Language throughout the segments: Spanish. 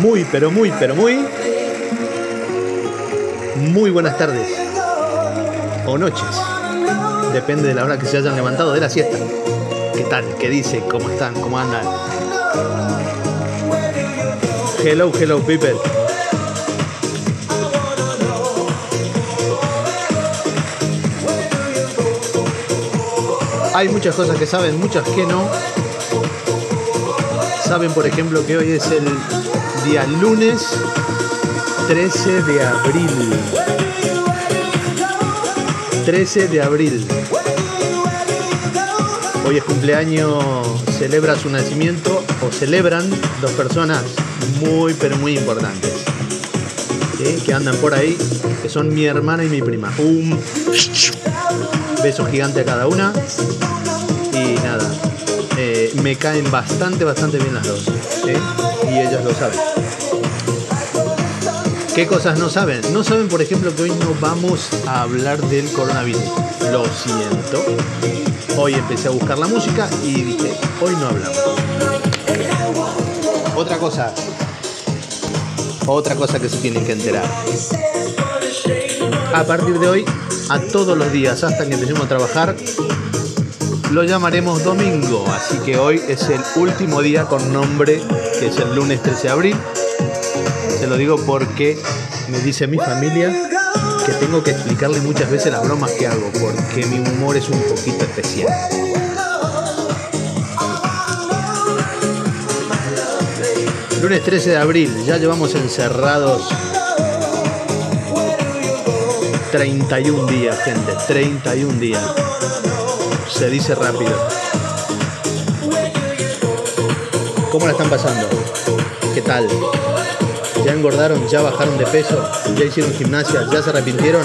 Muy, pero muy, pero muy. Muy buenas tardes. O noches. Depende de la hora que se hayan levantado de la siesta. ¿Qué tal? ¿Qué dice? ¿Cómo están? ¿Cómo andan? Hello, hello, people. Hay muchas cosas que saben, muchas que no. Saben, por ejemplo, que hoy es el día lunes 13 de abril. 13 de abril. Hoy es cumpleaños, celebra su nacimiento o celebran dos personas muy pero muy importantes que andan por ahí, que son mi hermana y mi prima. Un beso gigante a cada una y nada, eh, me caen bastante, bastante bien las dos. Lo saben. ¿Qué cosas no saben? No saben, por ejemplo, que hoy no vamos a hablar del coronavirus. Lo siento. Hoy empecé a buscar la música y dije, hoy no hablamos. Otra cosa. Otra cosa que se tienen que enterar. A partir de hoy, a todos los días hasta que empecemos a trabajar, lo llamaremos domingo. Así que hoy es el último día con nombre, que es el lunes 13 de abril. Se lo digo porque me dice mi familia que tengo que explicarle muchas veces las bromas que hago, porque mi humor es un poquito especial. Lunes 13 de abril, ya llevamos encerrados 31 días, gente, 31 días. Se dice rápido. ¿Cómo la están pasando? ¿Qué tal? ¿Ya engordaron? ¿Ya bajaron de peso? ¿Ya hicieron gimnasia? ¿Ya se arrepintieron?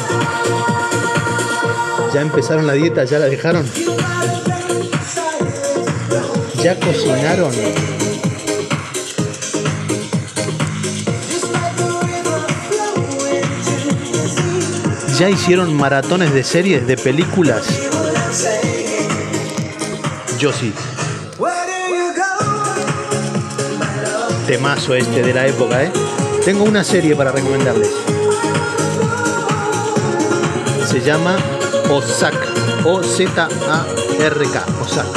¿Ya empezaron la dieta? ¿Ya la dejaron? ¿Ya cocinaron? ¿Ya hicieron maratones de series, de películas? Yo sí. Temazo este de la época, ¿eh? Tengo una serie para recomendarles. Se llama Ozark. O-Z-A-R-K. Ozark.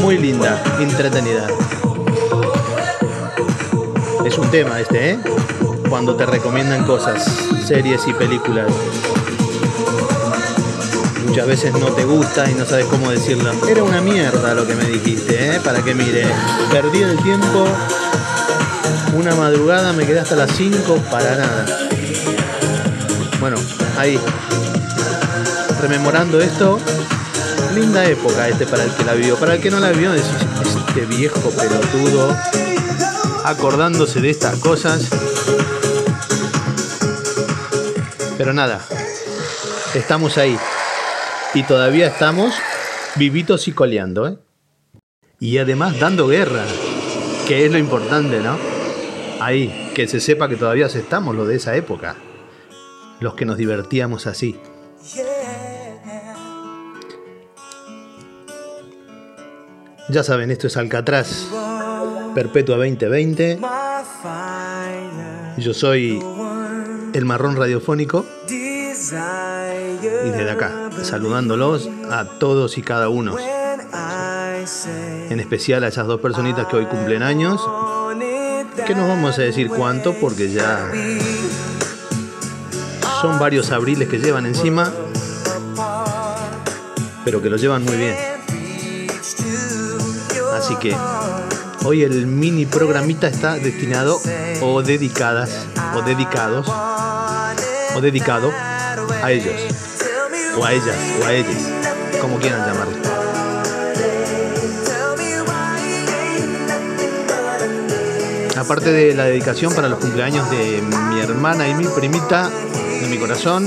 Muy linda, entretenida. Es un tema este, ¿eh? Cuando te recomiendan cosas, series y películas. Muchas veces no te gusta y no sabes cómo decirlo. Era una mierda lo que me dijiste, ¿eh? Para que mire. Perdí el tiempo una madrugada me quedé hasta las 5 para nada. Bueno, ahí. Rememorando esto, linda época este para el que la vio. Para el que no la vio, decís, este viejo pelotudo, acordándose de estas cosas. Pero nada, estamos ahí. Y todavía estamos vivitos y coleando, ¿eh? Y además dando guerra, que es lo importante, ¿no? Ahí, que se sepa que todavía estamos lo de esa época. Los que nos divertíamos así. Ya saben, esto es Alcatraz, Perpetua 2020. Yo soy el marrón radiofónico. Saludándolos a todos y cada uno. En especial a esas dos personitas que hoy cumplen años que no vamos a decir cuánto porque ya son varios abriles que llevan encima, pero que lo llevan muy bien. Así que hoy el mini programita está destinado o dedicadas o dedicados o dedicado a ellos o a ellas o a ellos, como quieran llamarlo. aparte de la dedicación para los cumpleaños de mi hermana y mi primita, de mi corazón,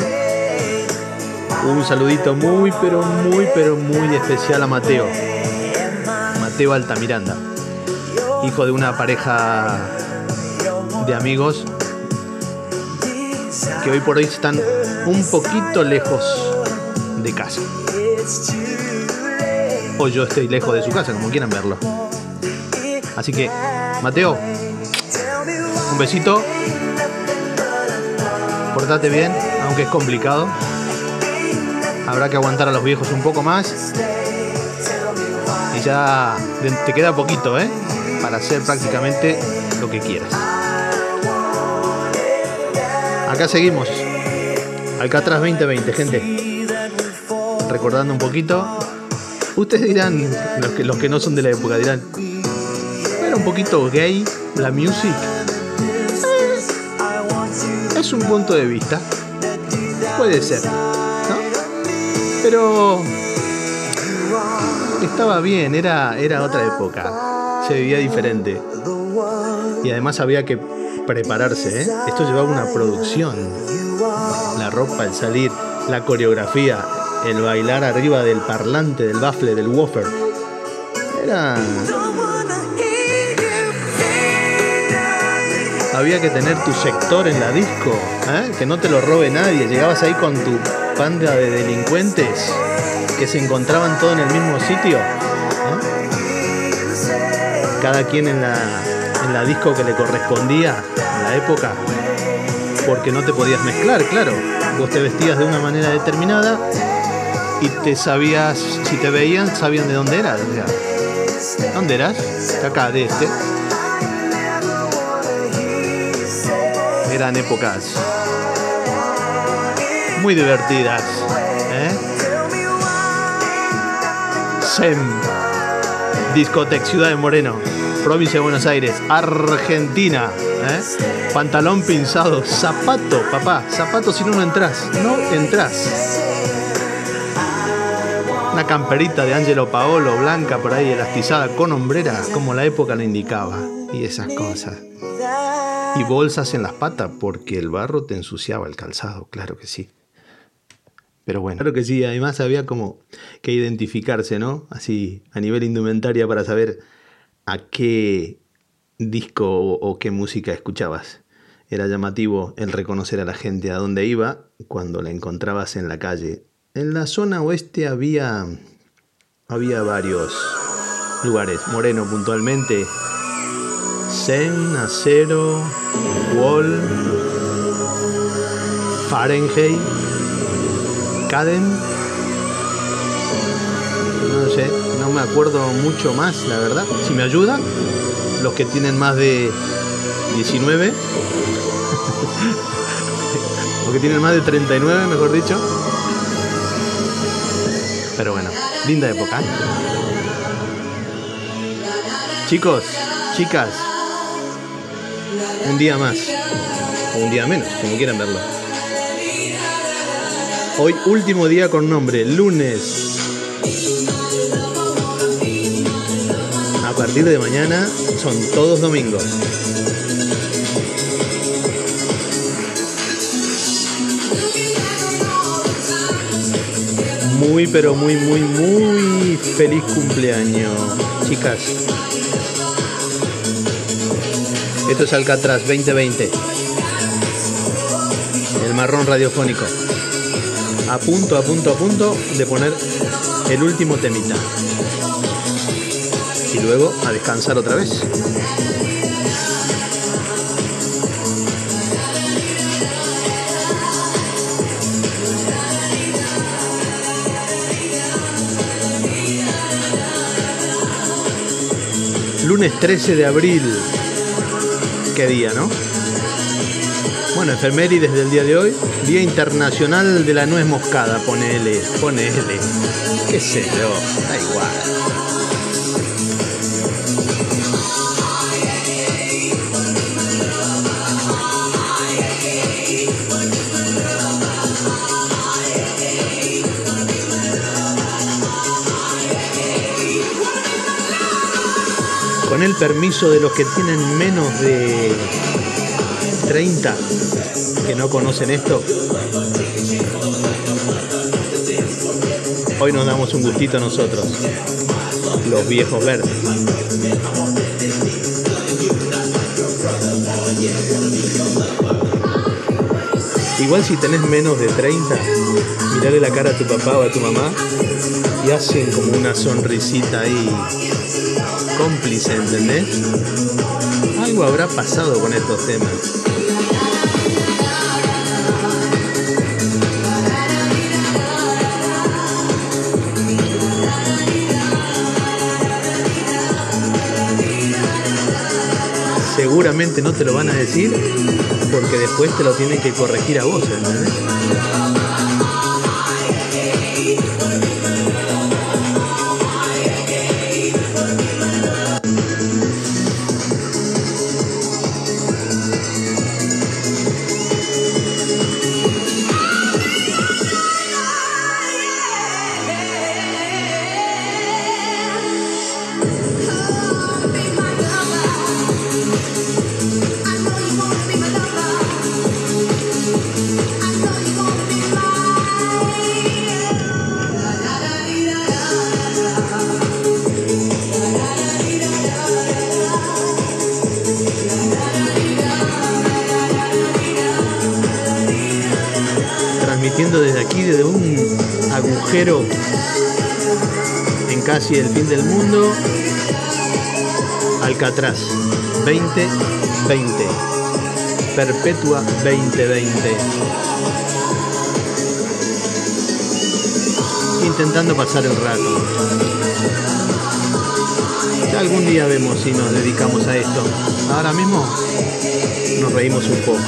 un saludito muy, pero muy, pero muy especial a Mateo. Mateo Altamiranda, hijo de una pareja de amigos que hoy por hoy están un poquito lejos de casa. O yo estoy lejos de su casa, como quieran verlo. Así que, Mateo, Un besito. Portate bien, aunque es complicado. Habrá que aguantar a los viejos un poco más. Y ya te queda poquito, ¿eh? Para hacer prácticamente lo que quieras. Acá seguimos. Alcatraz 2020, gente. Recordando un poquito. Ustedes dirán, los que, los que no son de la época, dirán, era un poquito gay la music. es un punto de vista. Puede ser, ¿no? Pero estaba bien, era, era otra época. Se vivía diferente. Y además había que prepararse. ¿eh? Esto llevaba una producción. La ropa, el salir, la coreografía, el bailar arriba del parlante, del baffle, del woofer. Era. Había que tener tu sector en la disco, ¿eh? que no te lo robe nadie. Llegabas ahí con tu panda de delincuentes que se encontraban todos en el mismo sitio. ¿eh? Cada quien en la, en la disco que le correspondía en la época, porque no te podías mezclar, claro. Vos te vestías de una manera determinada y te sabías, si te veían, sabían de dónde eras. ¿Dónde eras? acá, de este. Eran épocas muy divertidas. ¿eh? SEM, Discotec Ciudad de Moreno, provincia de Buenos Aires, Argentina. ¿eh? Pantalón pinzado, zapato, papá, zapato si no no entras, no entras una camperita de Angelo Paolo, blanca por ahí, elastizada, con hombrera, como la época lo indicaba, y esas cosas. Y bolsas en las patas, porque el barro te ensuciaba el calzado, claro que sí. Pero bueno, claro que sí, además había como que identificarse, ¿no? Así, a nivel indumentaria para saber a qué disco o, qué música escuchabas. Era llamativo el reconocer a la gente a dónde iba cuando la encontrabas en la calle en la zona oeste había, había varios lugares. Moreno puntualmente. Zen, Acero, Wall, Fahrenheit, Caden. No sé, no me acuerdo mucho más, la verdad. Si me ayudan, los que tienen más de 19, los que tienen más de 39, mejor dicho. Linda época. Chicos, chicas, un día más, o un día menos, como quieran verlo. Hoy último día con nombre, lunes. A partir de mañana son todos domingos. Muy, pero muy, muy, muy feliz cumpleaños, chicas. Esto es Alcatraz 2020. El marrón radiofónico. A punto, a punto, a punto de poner el último temita. Y luego a descansar otra vez. Lunes 13 de abril. Qué día, ¿no? Bueno, efemérides del día de hoy. Día Internacional de la Nuez Moscada, ponele, ponele. Qué sé yo, da igual. Permiso de los que tienen menos de 30 que no conocen esto. Hoy nos damos un gustito nosotros, los viejos verdes. Igual si tenés menos de 30, mirale la cara a tu papá o a tu mamá y hacen como una sonrisita ahí cómplice, ¿entendés? Algo habrá pasado con estos temas. Seguramente no te lo van a decir porque después te lo tienen que corregir a vos, ¿entendés? En casi el fin del mundo, Alcatraz 2020, Perpetua 2020. Intentando pasar el rato. Algún día vemos si nos dedicamos a esto. Ahora mismo nos reímos un poco.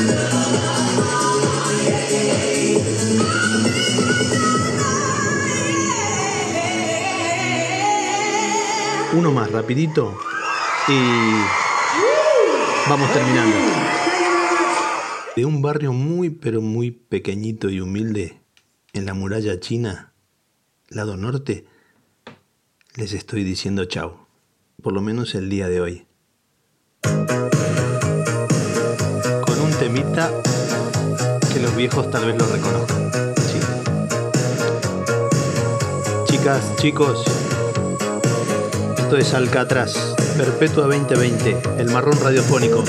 Uno más, rapidito. Y vamos terminando. De un barrio muy pero muy pequeñito y humilde en la muralla china, lado norte, les estoy diciendo chao. Por lo menos el día de hoy. Con un temita que los viejos tal vez lo reconozcan. Chicas, chicos, esto es Alcatraz, Perpetua 2020, el marrón radiofónico.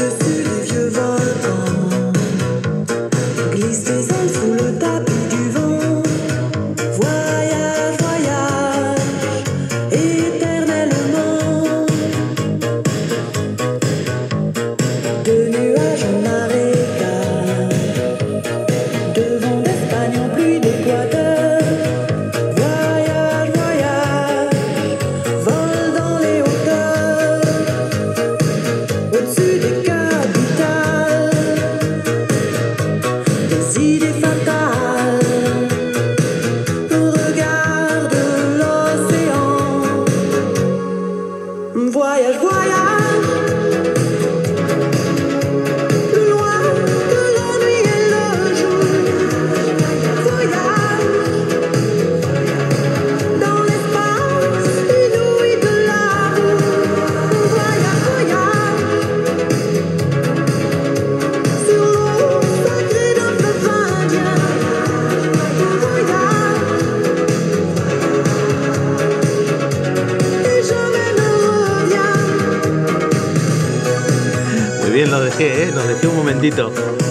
Dejé, ¿eh? los dejé un momentito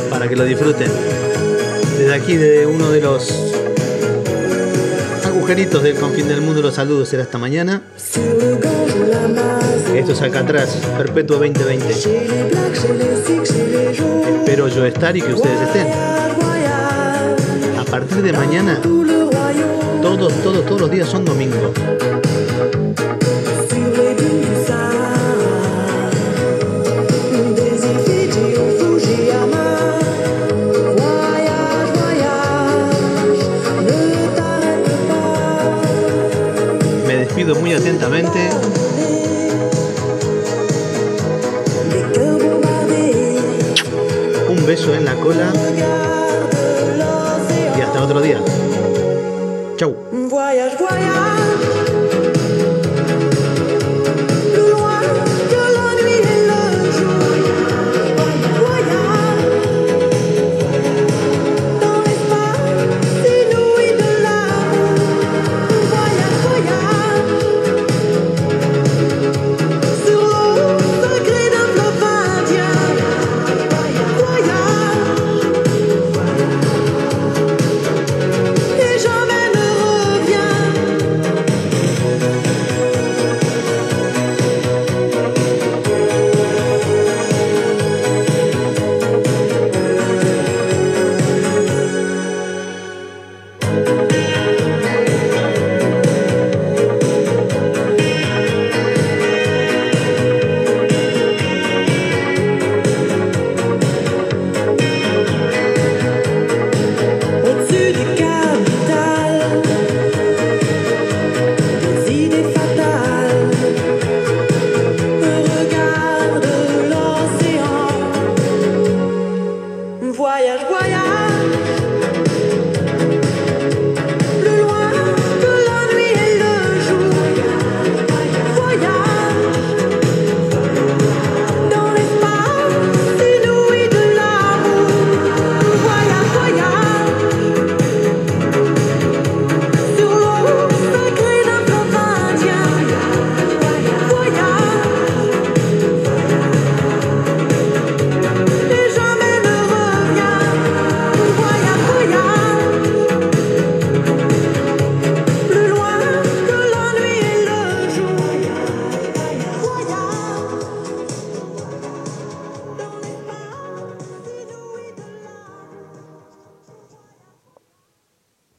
para que lo disfruten. Desde aquí, de uno de los agujeritos del confín del mundo, los saludos. Será hasta mañana. Esto es Alcatraz, Perpetuo 2020. chez les blacks, chez les sikhs, chez les jaunes. Espero yo estar y que ustedes estén. A partir de mañana, todos, todos, todos los días son domingos. atentamente. Un beso en la cola. Y hasta otro día. Chau.